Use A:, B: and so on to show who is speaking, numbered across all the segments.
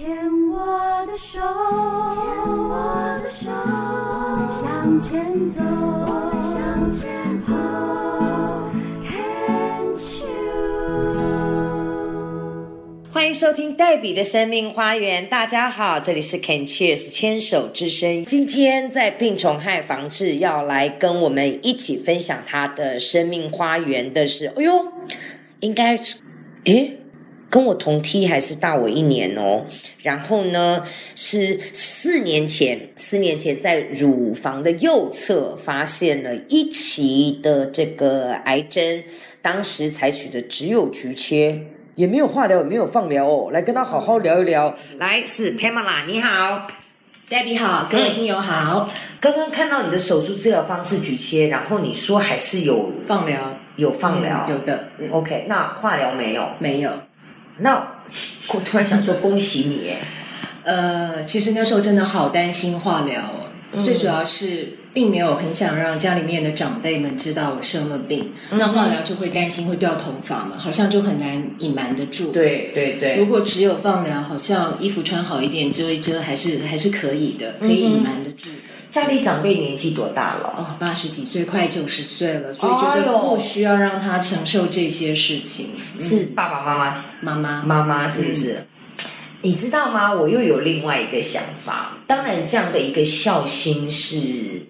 A: 牵我的手，牵我的手，我们向前走，我们向前走。Can't you？
B: 欢迎收听黛比的生命花园。大家好，这里是 Can Cheers 牵手之声。今天在病虫害防治要来跟我们一起分享他的生命花园的是，哎呦，应该是，诶。跟我同梯还是大我一年哦，然后呢是四年前，四年前在乳房的右侧发现了一期的这个癌症，当时采取的只有局切，也没有化疗，也没有放疗哦，来跟他好好聊一聊。来是 Pamela，你好
C: ，Debbie 好，各位听友好。
B: 刚刚看到你的手术治疗方式局切，然后你说还是有
C: 放疗
B: 有放疗，
C: 有的，嗯
B: OK，那化疗没有？
C: 没有。
B: 那我突然想说，恭喜你耶！
C: 呃，其实那时候真的好担心化疗哦，
B: 嗯
C: 最主要是并没有很想让家里面的长辈们知道我生了病。
B: 嗯
C: 那化疗就会担心会掉头发嘛，好像就很难隐瞒得住。。
B: 对对对，
C: 如果只有放疗，好像衣服穿好一点遮一遮，还是还是可以的，可以隐瞒得住的。
B: 家里长辈年纪多大了？
C: 哦，八十几岁，快九十岁了，所以觉得不需要让他承受这些事情。
B: 是
C: 嗯
B: 爸爸妈妈、
C: 妈妈，
B: 妈妈是不是？你知道吗？我又有另外一个想法。当然，这样的一个孝心是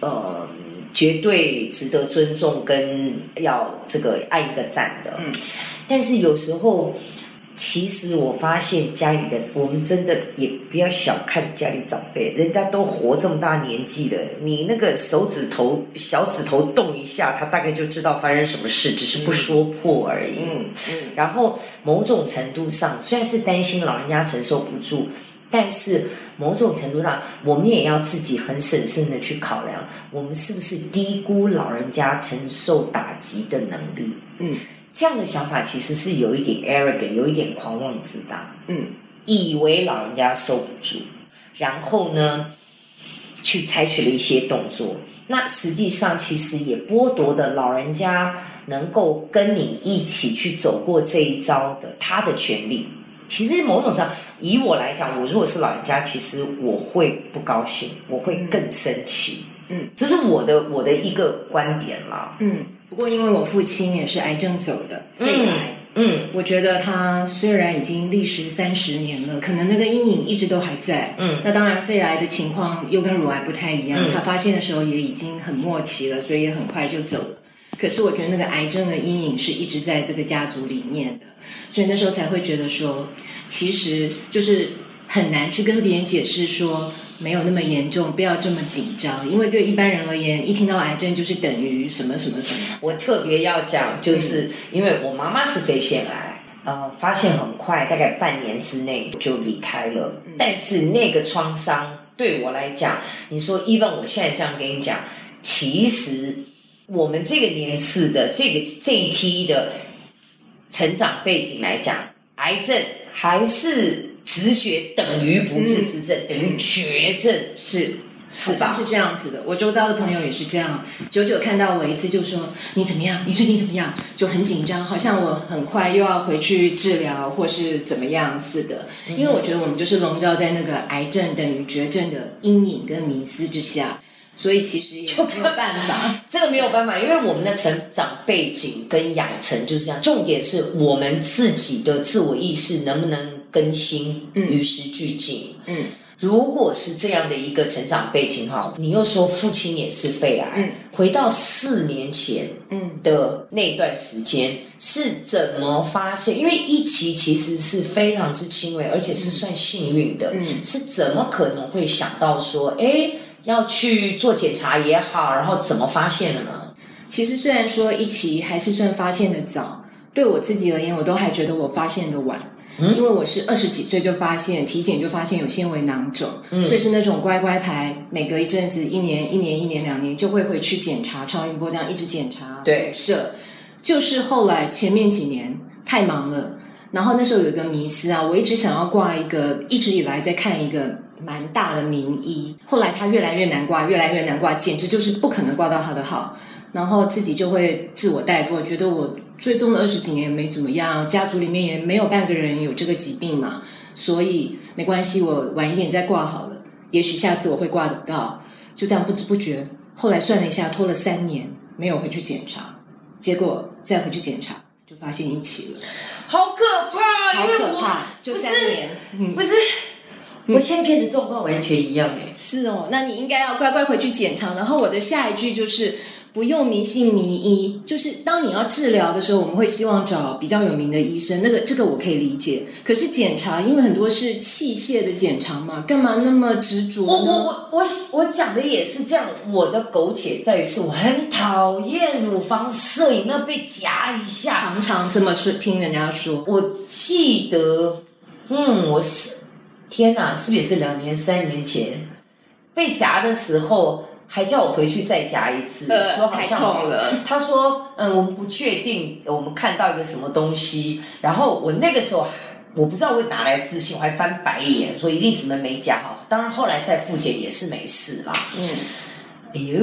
B: 呃绝对值得尊重，跟要这个按一个赞的。
C: 嗯，
B: 但是有时候，其实我发现家里的我们真的也不要小看家里长辈，人家都活这么大年纪了，你那个手指头、小指头动一下，他大概就知道发生什么事，只是不说破而已。
C: 嗯嗯。
B: 然后某种程度上，虽然是担心老人家承受不住，但是某种程度上，我们也要自己很审慎的去考量，我们是不是低估老人家承受打击的能力？
C: 嗯
B: 这样的想法其实是有一点 arrogant，有一点狂妄自大，
C: 嗯
B: 以为老人家受不住，然后呢，去采取了一些动作。那实际上其实也剥夺了老人家能够跟你一起去走过这一招的他的权利。其实某种上，以我来讲，我如果是老人家，其实我会不高兴，我会更生气。
C: 嗯，
B: 这是我的我的一个观点啦。
C: 嗯，不过因为我父亲也是癌症走的，肺癌。
B: 嗯
C: 我觉得他虽然已经历时三十年了，可能那个阴影一直都还在。
B: 嗯
C: 那当然，肺癌的情况又跟乳癌不太一样，
B: 嗯
C: 他发现的时候也已经很末期了，所以也很快就走了。可是我觉得那个癌症的阴影是一直在这个家族里面的，所以那时候才会觉得说，其实就是很难去跟别人解释说没有那么严重，不要这么紧张，因为对一般人而言，一听到癌症就是等于什么什么什么。
B: 我特别要讲，就是因为我妈妈是肺腺癌，呃，发现很快，大概半年之内就离开了。
C: 嗯
B: 但是那个创伤对我来讲，你说，even 我现在这样跟你讲，其实我们这个年次的这个这一批的成长背景来讲，癌症还是直觉等于不治之症，等于绝症，
C: 是
B: 是吧？
C: 是这样子的。我周遭的朋友也是这样，久久看到我一次就说你怎么样？你最近怎么样？就很紧张，好像我很快又要回去治疗或是怎么样似的。因为我觉得我们就是笼罩在那个癌症等于绝症的阴影跟迷思之下，所以其实也没有办法。
B: 这个没有办法，因为我们的成长背景跟养成就是这样。重点是我们自己的自我意识能不能更新，
C: 嗯
B: 与时俱进。
C: 嗯
B: 如果是这样的一个成长背景哈，你又说父亲也是肺癌，
C: 嗯
B: 回到四年前
C: 嗯
B: 的那段时间是怎么发现？因为一期其实是非常之轻微，而且是算幸运的，
C: 嗯
B: 是怎么可能会想到说，哎，要去做检查也好，然后怎么发现的呢？
C: 其实虽然说一期还是算发现的早，对我自己而言，我都还觉得我发现的晚。
B: 嗯
C: 因为我是二十几岁就发现，体检就发现有纤维囊肿，
B: 嗯
C: 所以是那种乖乖牌，每隔一阵子，一年、一年、一年、两年就会回去检查超音波，这样一直检查。
B: 对
C: 是，就是后来前面几年太忙了，然后那时候有一个迷思啊，我一直想要挂一个，一直以来在看一个蛮大的名医，后来他越来越难挂，越来越难挂，简直就是不可能挂到他的号。然后自己就会自我带过，觉得我追踪了二十几年也没怎么样，家族里面也没有半个人有这个疾病嘛，所以没关系，我晚一点再挂好了，也许下次我会挂得到。就这样不知不觉，后来算了一下，拖了三年没有回去检查，结果再回去检查就发现一起了，
B: 好可怕，
C: 好可怕，就三年，嗯
B: 不。是，我现在跟你的状况完全一样哎。
C: 是哦，那你应该要乖乖回去检查。然后我的下一句就是不用迷信迷医，就是当你要治疗的时候，我们会希望找比较有名的医生，那个这个我可以理解。可是检查，因为很多是器械的检查嘛，干嘛那么执着呢？
B: 我我我我我讲的也是这样，我的苟且在于是我很讨厌乳房摄影，那被夹一下，
C: 常常这么说，听人家说，
B: 我记得，嗯，我是天哪，是不是也是两年、三年前被夹的时候，还叫我回去再夹一次，说好像
C: 了。
B: 他说，嗯，我们不确定，我们看到一个什么东西，然后我那个时候。我不知道我哪来自信，我还翻白眼，说一定什么没夹好。当然后来再复检也是没事啦。
C: 嗯，
B: 哎呦，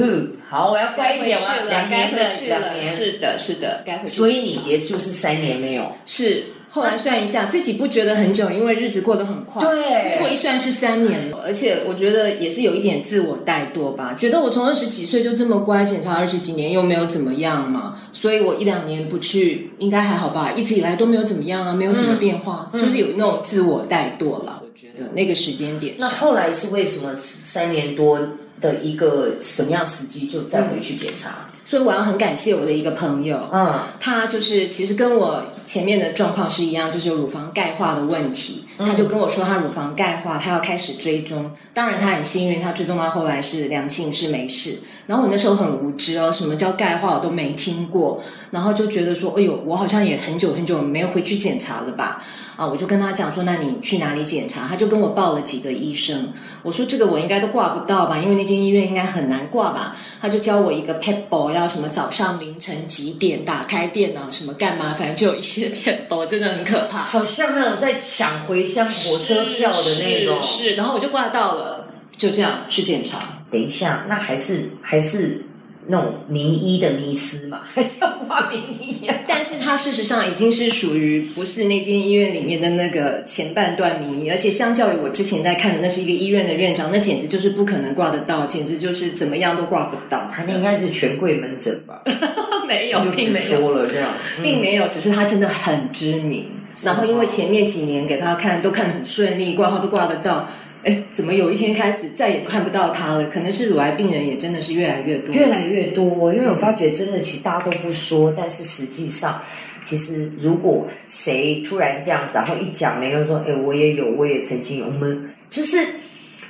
B: 好，我要乖一点
C: 了，
B: 两年的两年，
C: 是的，是的，该回去。
B: 所以你结就是三年没有
C: 是。后来算一下，自己不觉得很久，因为日子过得很快。
B: 对，
C: 结果一算是三年了，而且我觉得也是有一点自我怠惰吧，觉得我从二十几岁就这么乖，检查二十几年又没有怎么样嘛，所以我一两年不去应该还好吧，一直以来都没有怎么样啊，没有什么变化，就是有那种自我怠惰了。我觉得那个时间点，
B: 那后来是为什么三年多的一个什么样时机就再回去检查？
C: 所以我要很感谢我的一个朋友，
B: 嗯，
C: 他就是其实跟我前面的状况是一样，就是有乳房钙化的问题。他就跟我说他乳房钙化，他要开始追踪。当然他很幸运，他追踪到后来是良性，是没事。然后我那时候很无知哦，什么叫钙化我都没听过，然后就觉得说，哎呦，我好像也很久很久没有回去检查了吧？啊，我就跟他讲说，那你去哪里检查？他就跟我报了几个医生。我说这个我应该都挂不到吧，因为那间医院应该很难挂吧？他就教我一个 pebble，要什么早上凌晨几点打开电脑什么干嘛？反正就有一些 pebble，真的很可怕，
B: 好像那种在抢回乡火车票的那种。
C: 是，然后我就挂到了，就这样去检查。
B: 等一下，那还是还是。那种名医的迷思嘛，还是要挂名医啊？
C: 但是他事实上已经是属于不是那间医院里面的那个前半段名医，而且相较于我之前在看的，那是一个医院的院长，那简直就是不可能挂得到，简直就是怎么样都挂不到。
B: 他那应该是权贵门诊吧？
C: 没有，并没
B: 有说了这样，
C: 并没有，只是他真的很知名。然后因为前面几年给他看都看得很顺利，挂号都挂得到。哎，怎么有一天开始再也看不到他了？可能是乳癌病人也真的是越来越多，
B: 越来越多。因为我发觉真的，其实大家都不说，但是实际上，其实如果谁突然这样子，然后一讲，没有人说：“哎，我也有，我也曾经有。”我们就是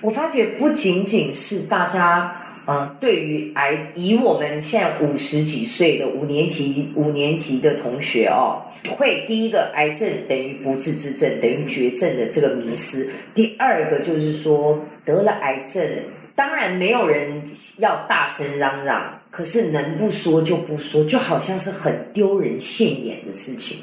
B: 我发觉，不仅仅是大家。嗯，对于癌，以我们现在五十几岁的五年级五年级的同学哦，会第一个癌症等于不治之症，等于绝症的这个迷思。第二个就是说得了癌症，当然没有人要大声嚷嚷，可是能不说就不说，就好像是很丢人现眼的事情。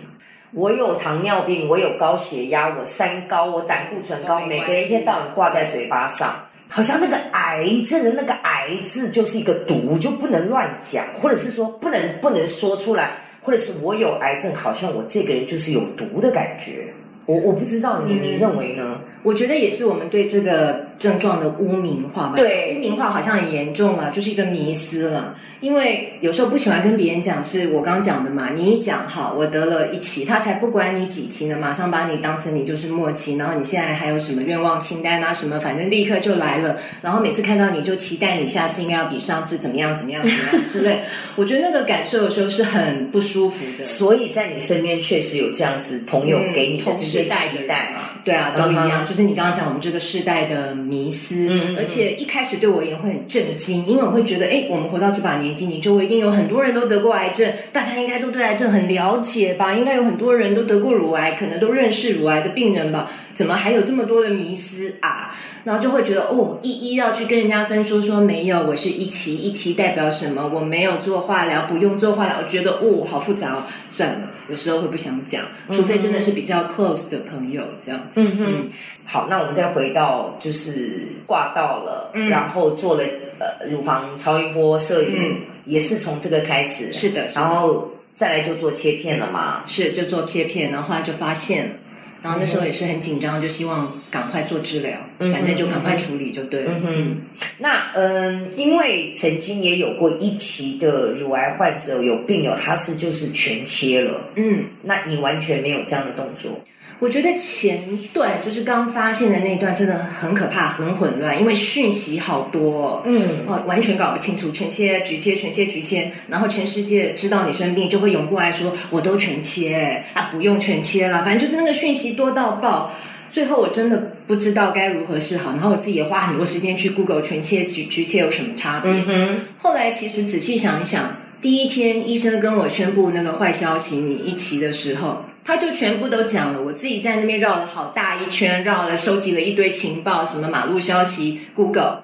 B: 我有糖尿病，我有高血压，我三高，我胆固醇高，每个人一天到晚挂在嘴巴上。好像那个癌症的那个“癌”字就是一个毒，就不能乱讲，或者是说不能不能说出来，或者是我有癌症，好像我这个人就是有毒的感觉。我我不知道你你认为呢？
C: 我觉得也是我们对这个症状的污名化吧。
B: 对，
C: 污名化好像很严重了，就是一个迷思了。因为有时候不喜欢跟别人讲，是我刚讲的嘛。你一讲哈，我得了一期，他才不管你几期呢，马上把你当成你就是末期，然后你现在还有什么愿望清单啊什么，反正立刻就来了。然后每次看到你就期待你下次应该要比上次怎么样怎么样怎么样之类。我觉得那个感受有时候是很不舒服的。
B: 所以在你身边确实有这样子朋友给你
C: 同时代
B: 的代嘛？
C: 对啊，都一样。就是你刚刚讲我们这个世代的迷思，而且一开始对我也会很震惊，因为我会觉得，哎，我们活到这把年纪，你周围一定有很多人都得过癌症，大家应该都对癌症很了解吧？应该有很多人都得过乳癌，可能都认识乳癌的病人吧？怎么还有这么多的迷思啊？然后就会觉得，哦，一一要去跟人家分说说没有，我是一期，一期代表什么？我没有做化疗，不用做化疗，我觉得，哦，好复杂哦，算了，有时候会不想讲，除非真的是比较 close 的朋友这样子。
B: 嗯哼，好，那我们再回到就是挂到了，然后做了呃乳房超音波摄影。也是从这个开始，
C: 是的，
B: 然后再来就做切片了嘛。
C: 是就做切片，然后后来就发现，然后那时候也是很紧张，就希望赶快做治疗，
B: 嗯
C: 反正就赶快处理就对了。
B: 嗯哼，那嗯，因为曾经也有过一期的乳癌患者有病友，他是就是全切了，
C: 嗯，
B: 那你完全没有这样的动作，
C: 我觉得前段就是刚发现的那一段真的很可怕，很混乱，因为讯息好多、哦。
B: 嗯
C: 哦，完全搞不清楚，全切、局切、全切、局切，然后全世界知道你生病，就会涌过来说我都全切啊，不用全切了，反正就是那个讯息多到爆。最后我真的不知道该如何是好，然后我自己也花很多时间去 Google 全切、局局切有什么差别。
B: 嗯哼，
C: 后来其实仔细想一想，第一天医生跟我宣布那个坏消息，你一期的时候，他就全部都讲了。我自己在那边绕了好大一圈，绕了收集了一堆情报，什么马路消息、Google。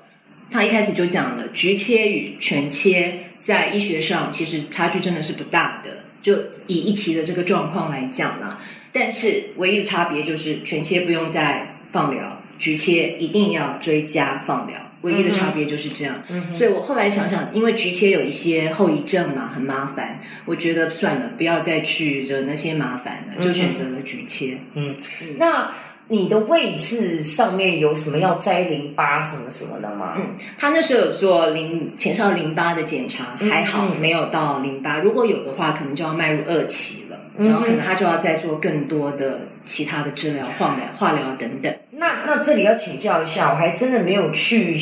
C: 他一开始就讲了，局切与全切在医学上其实差距真的是不大的。就以一期的这个状况来讲啦，但是唯一的差别就是全切不用再放疗，局切一定要追加放疗。唯一的差别就是这样。
B: 嗯，
C: 所以我后来想想，因为局切有一些后遗症嘛，很麻烦，我觉得算了，不要再去惹那些麻烦了，就选择了局切。
B: 嗯，那你的位置上面有什么要摘淋巴什么什么的吗？
C: 嗯，他那时候有做淋前哨淋巴的检查，
B: 嗯
C: 还好
B: 嗯
C: 没有到淋巴，如果有的话，可能就要迈入二期然后可能他就要再做更多的其他的治疗、化疗、化疗等等。
B: 那那这里要请教一下，我还真的没有去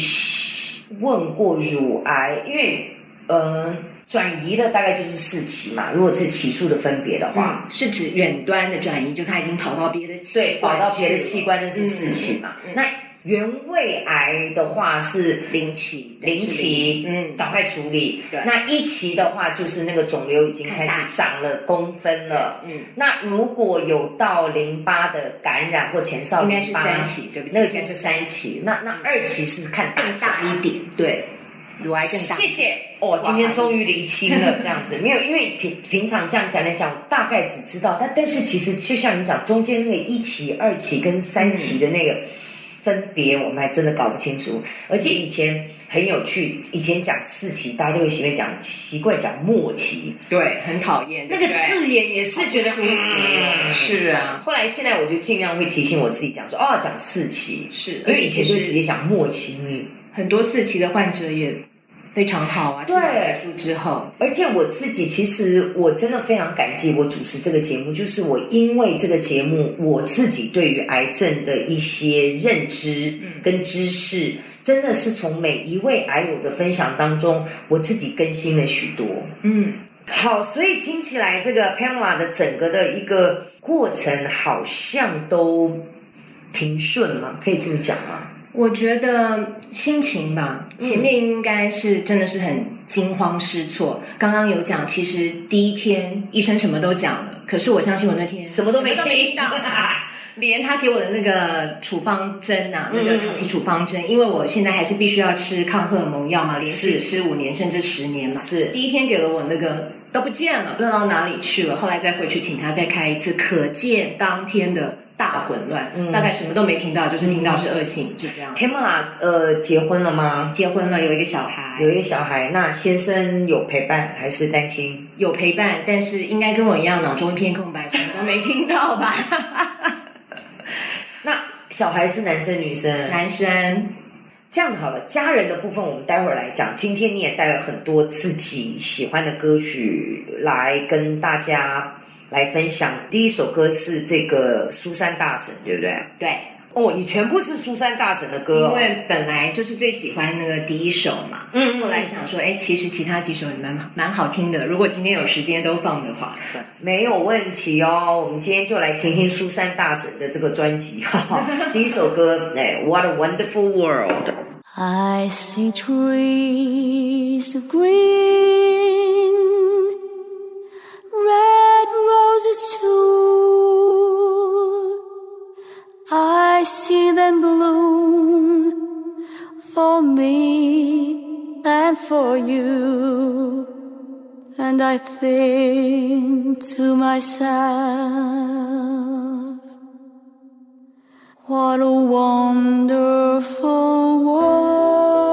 B: 问过乳癌，因为呃转移的大概就是四期嘛，如果是起数的分别的话，
C: 嗯，是指远端的转移，就是他已经跑到别的器
B: 对，跑到别的器官那是四期嘛。
C: 嗯嗯
B: 那原位癌的话是
C: 零期，
B: 零期，
C: 嗯，
B: 赶快处理。
C: 对。
B: 那一期的话就是那个肿瘤已经开始长了公分了。
C: 嗯，
B: 那如果有到淋巴的感染或前哨
C: 应该是，三期，对不对，
B: 那个就是三期。那那二期是看大
C: 更大一点，对，乳癌更大。
B: 谢谢。哦，今天终于厘清了这样子，没有，因为平平常这样讲来讲，我大概只知道，但但是其实就像你讲，中间那个一期、二期跟三期的那个分别，我们还真的搞不清楚。而且以前很有趣，以前讲四期，大家都会习惯讲奇怪讲末期，
C: 对，很讨厌
B: 那个字眼也是觉得
C: 好不舒服。
B: 嗯
C: 是啊，
B: 后来现在我就尽量会提醒我自己讲说，哦，讲四期，
C: 是，
B: 而且以前就直接讲末期，嗯。
C: 很多四期的患者也非常好啊，治
B: 对
C: 疗结束之后，
B: 而且我自己其实我真的非常感激我主持这个节目，就是我因为这个节目，我自己对于癌症的一些认知
C: 嗯。
B: 跟知识，真的是从每一位癌友的分享当中，我自己更新了许多。
C: 嗯，
B: 好，所以听起来这个 Pamela 的整个的一个过程好像都平顺嘛，可以这么讲吗？
C: 我觉得心情吧，
B: 嗯
C: 前面应该是真的是很惊慌失措。刚刚有讲，其实第一天医生什么都讲了，可是我相信我那天
B: 什么都没听
C: 到。连他给我的那个处方针啊，那
B: 嗯
C: 个长期处方针，因为我现在还是必须要吃抗荷尔蒙药嘛，连续
B: 是
C: 吃五年甚至十年嘛。
B: 是
C: 第一天给了我那个都不见了，不知道到哪里去了。后来再回去请他再开一次，可见当天的大混乱，
B: 嗯
C: 大概什么都没听到，就是听到是恶性，就这样。
B: Pamela 呃结婚了吗？
C: 结婚了，有一个小孩，
B: 有一个小孩，那先生有陪伴还是单亲？
C: 有陪伴，但是应该跟我一样脑中一片空白，什么都没听到吧？
B: 那小孩是男生女生？
C: 男生，
B: 这样子好了，家人的部分我们待会儿来讲。今天你也带了很多自己喜欢的歌曲来跟大家来分享。第一首歌是这个苏珊大神，对不对？
C: 对，
B: 哦，你全部是苏珊大神的歌、哦，
C: 因为本来就是最喜欢那个第一首嘛。
B: 嗯
C: 后来想说，哎，其实其他几首也蛮蛮好听的，如果今天有时间都放的话，
B: 没有问题哦。我们今天就来听听苏珊大神的这个专辑，哈哈。第一首歌，哎，What a Wonderful World。
A: I see trees of green, red roses too. I see them bloom for me and for you. And I think to myself, what a wonderful world.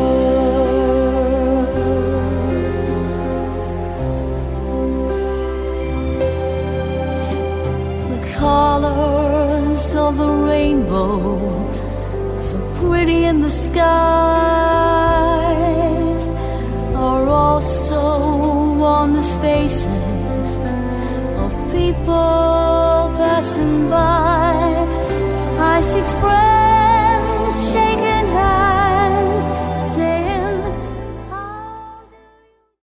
A: The rainbow, so pretty in the sky, are also on the faces of people passing by. I see friends